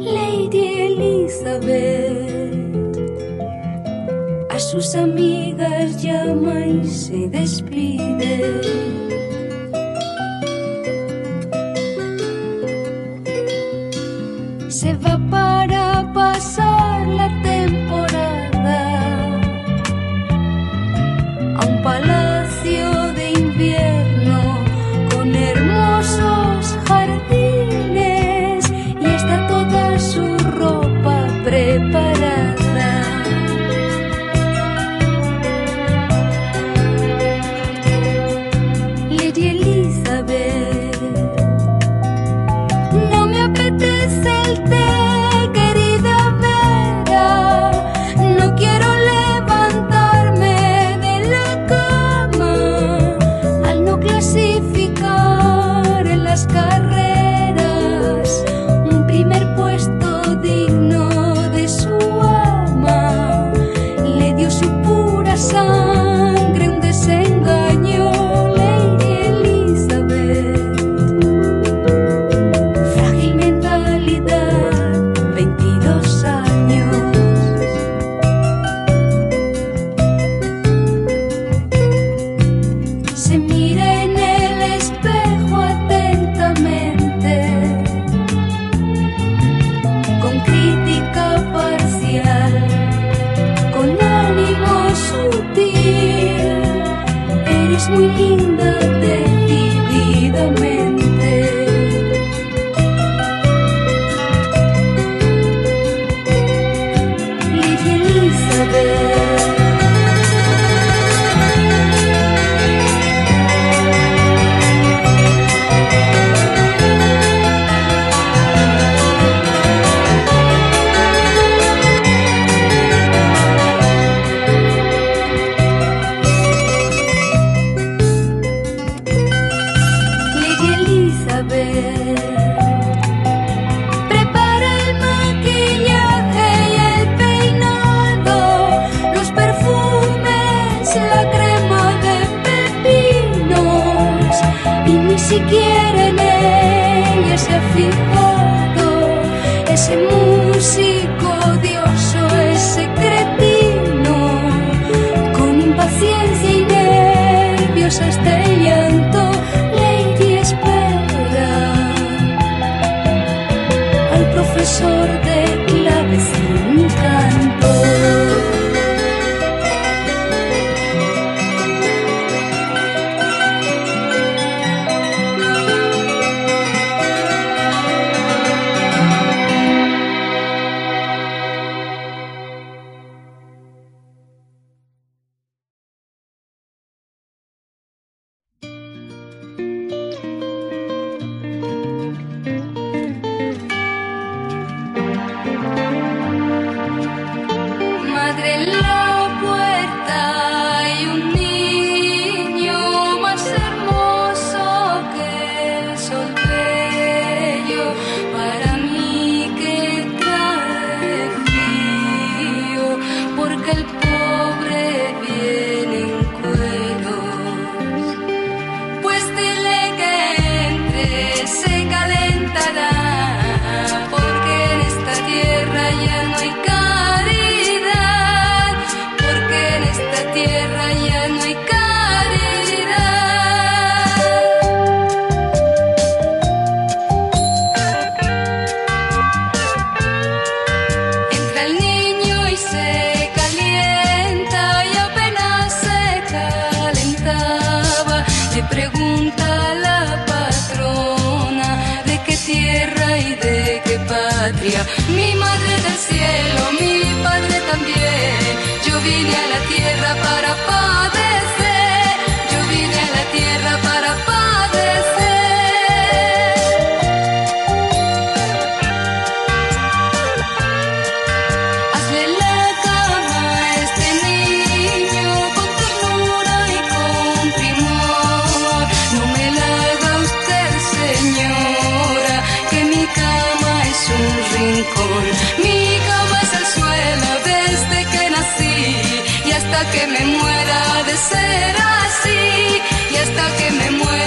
Lady Elizabeth. A sus amigas llama y se despide. agarrar. Ser así, y hasta que me muera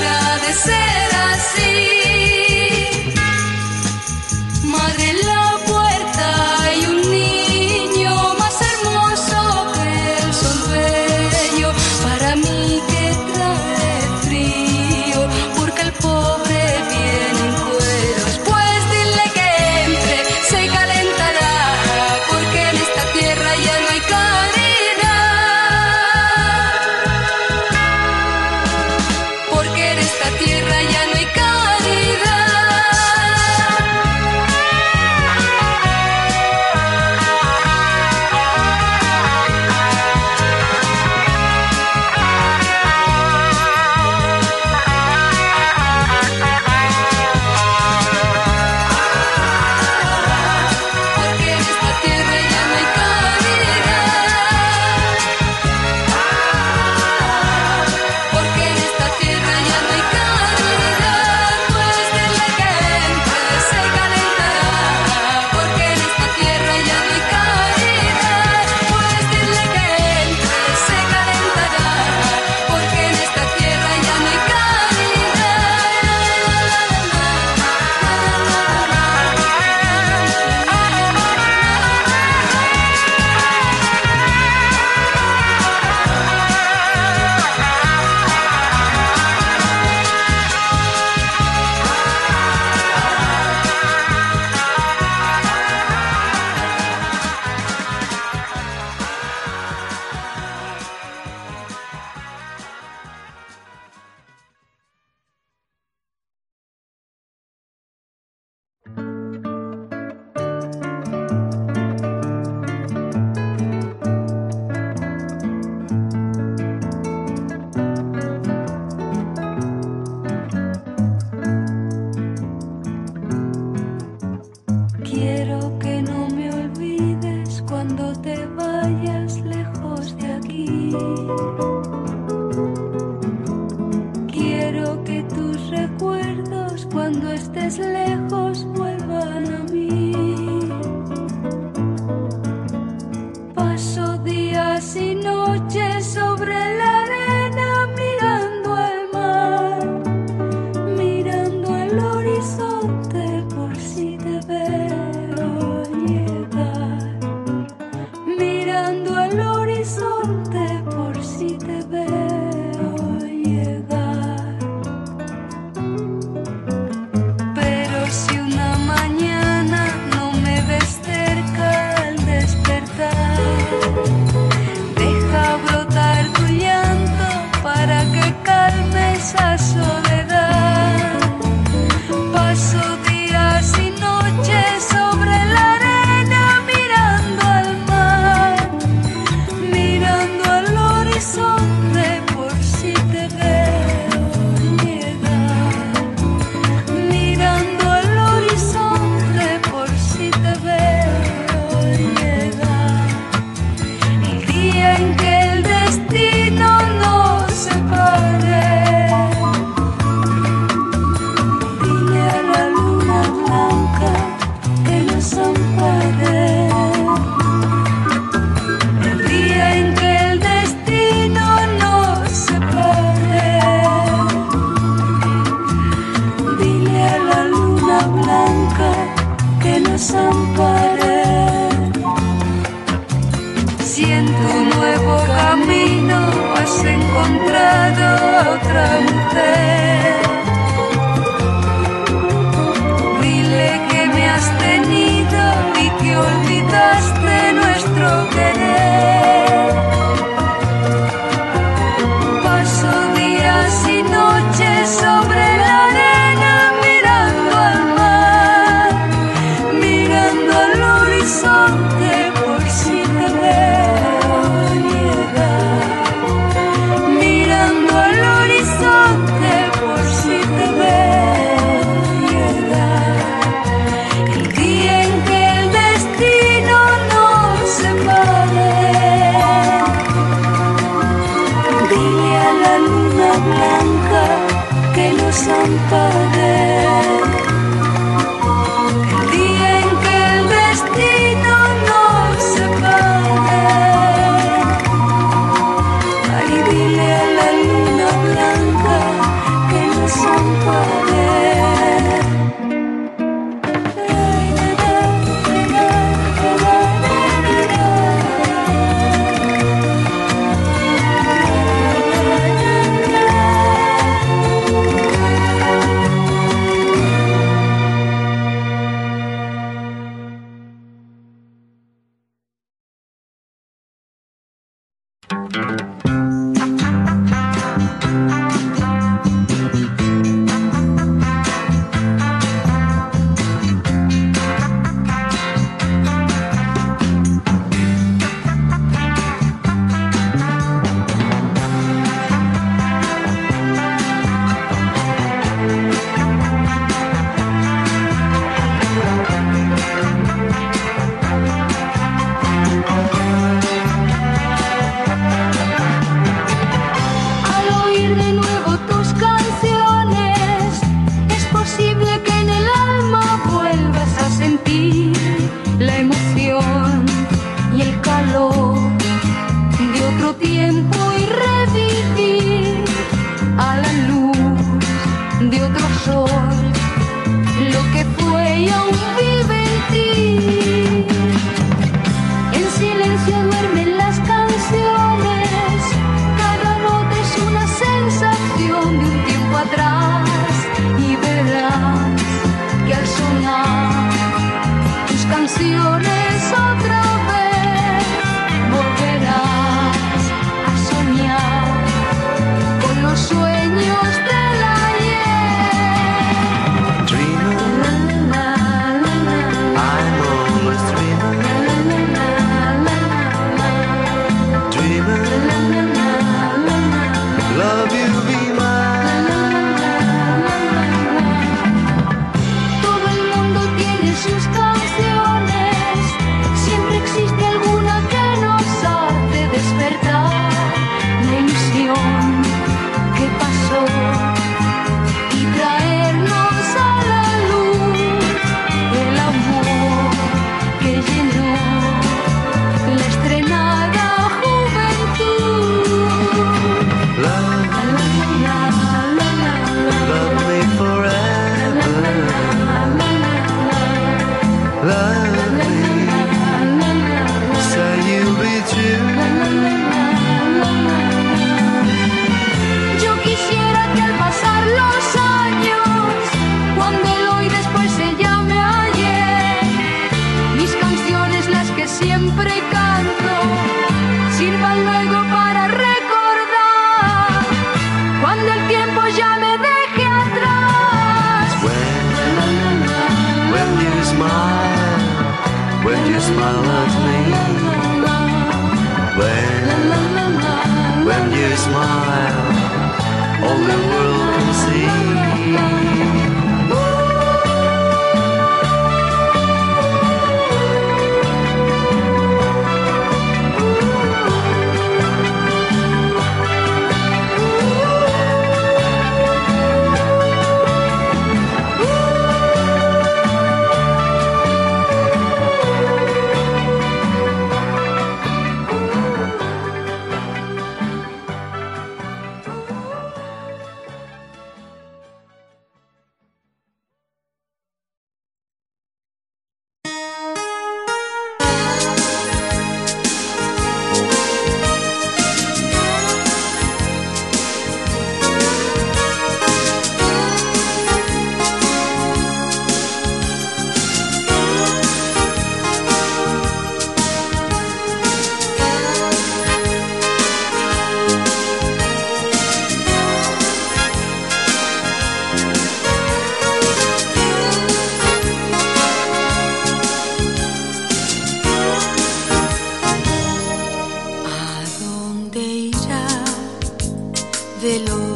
veloz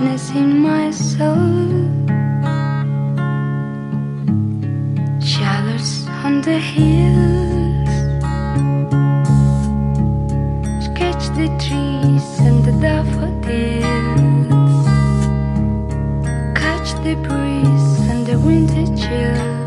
darkness in my soul. Shadows on the hills, sketch the trees and the daffodils, catch the breeze and the winter chills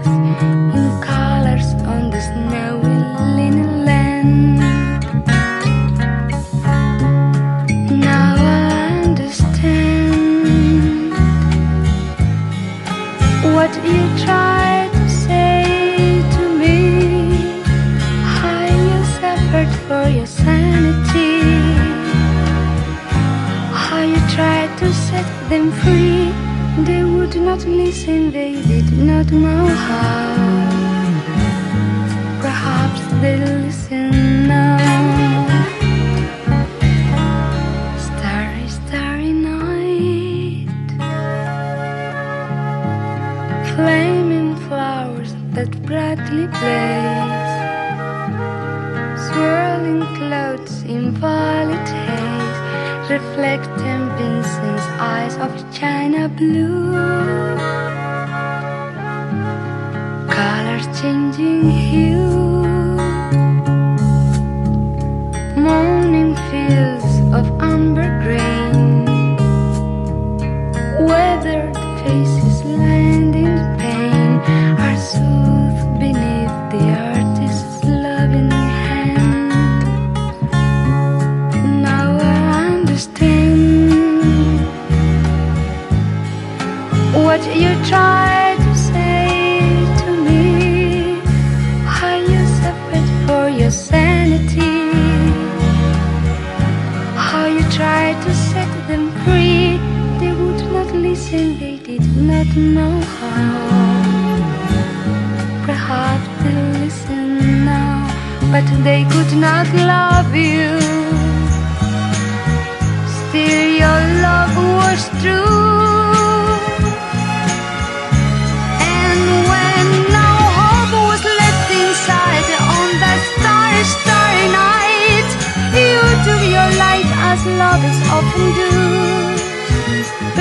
them free. They would not listen, they did not know how. Perhaps they'll listen now. Starry, starry night. Flaming flowers that brightly blaze. Swirling blue. Colors changing know how. Perhaps they'll listen now, but they could not love you. Still, your love was true. And when no hope was left inside on that starry, starry night, you took your light as lovers often do.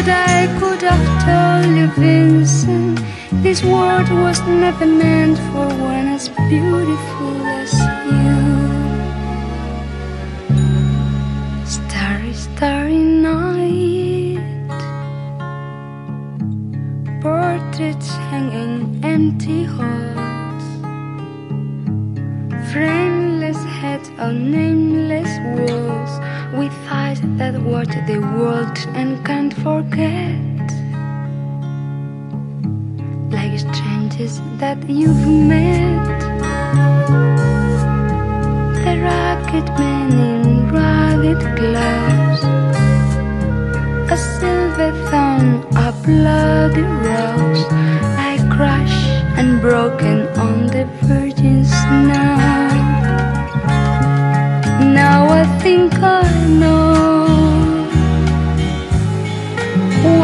I could have told you, Vincent, this world was never meant for one as beautiful as you. Starry, starry night. Portraits hanging empty halls. Frameless heads on nameless walls. With eyes that watch the world and can't forget. Like strangers that you've met. The ragged men in ragged gloves. A silver thorn, a bloody rose, I crush and broken on the virgin snow. Now I think I know